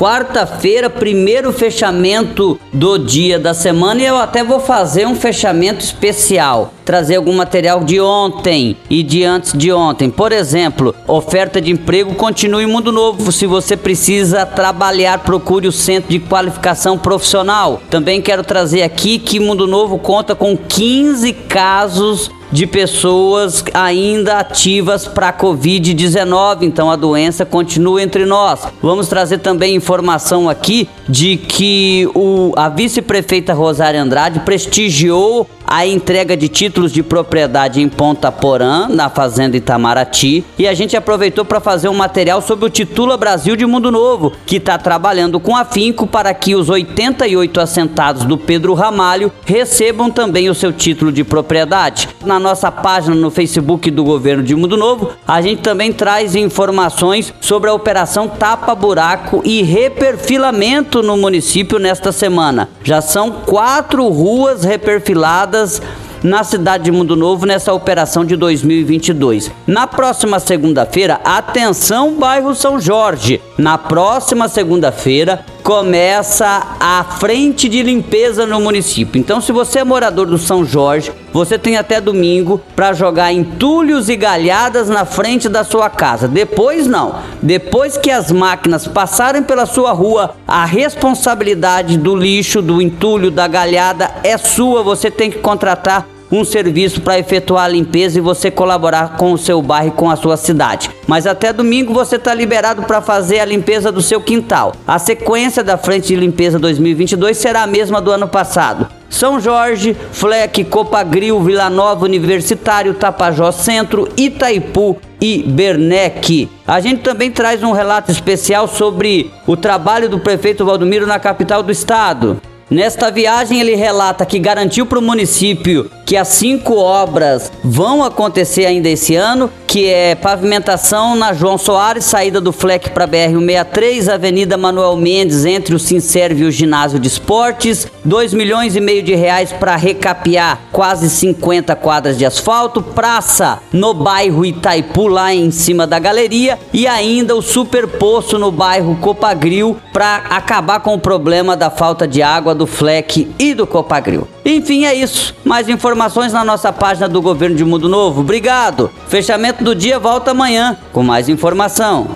Quarta-feira, primeiro fechamento do dia da semana e eu até vou fazer um fechamento especial. Trazer algum material de ontem e de antes de ontem. Por exemplo, oferta de emprego continua em Mundo Novo. Se você precisa trabalhar, procure o Centro de Qualificação Profissional. Também quero trazer aqui que Mundo Novo conta com 15 casos de pessoas ainda ativas para Covid-19, então a doença continua entre nós. Vamos trazer também informação aqui de que o, a vice-prefeita Rosária Andrade prestigiou a entrega de títulos de propriedade em Ponta Porã, na fazenda Itamaraty, e a gente aproveitou para fazer um material sobre o Titula Brasil de Mundo Novo, que está trabalhando com afinco para que os 88 assentados do Pedro Ramalho recebam também o seu título de propriedade. Na nossa página no Facebook do Governo de Mundo Novo, a gente também traz informações sobre a operação Tapa Buraco e reperfilamento no município nesta semana. Já são quatro ruas reperfiladas na cidade de Mundo Novo nessa operação de 2022. Na próxima segunda-feira, atenção, bairro São Jorge. Na próxima segunda-feira começa a frente de limpeza no município. Então, se você é morador do São Jorge, você tem até domingo para jogar entulhos e galhadas na frente da sua casa. Depois não. Depois que as máquinas passarem pela sua rua, a responsabilidade do lixo, do entulho, da galhada é sua. Você tem que contratar um serviço para efetuar a limpeza e você colaborar com o seu bairro e com a sua cidade. Mas até domingo você está liberado para fazer a limpeza do seu quintal. A sequência da frente de limpeza 2022 será a mesma do ano passado. São Jorge, Fleck, Copagril, Vila Nova, Universitário, Tapajós Centro, Itaipu e Bernec. A gente também traz um relato especial sobre o trabalho do prefeito Valdomiro na capital do estado. Nesta viagem, ele relata que garantiu para o município que as cinco obras vão acontecer ainda esse ano, que é pavimentação na João Soares, saída do Fleck para BR-163, Avenida Manuel Mendes, entre o Sinserve e o Ginásio de Esportes, 2 milhões e meio de reais para recapear quase 50 quadras de asfalto, praça no bairro Itaipu, lá em cima da galeria, e ainda o super poço no bairro Copagril para acabar com o problema da falta de água do Fleck e do Copagril. Enfim, é isso. Mais informações na nossa página do Governo de Mundo Novo. Obrigado. Fechamento do dia volta amanhã com mais informação.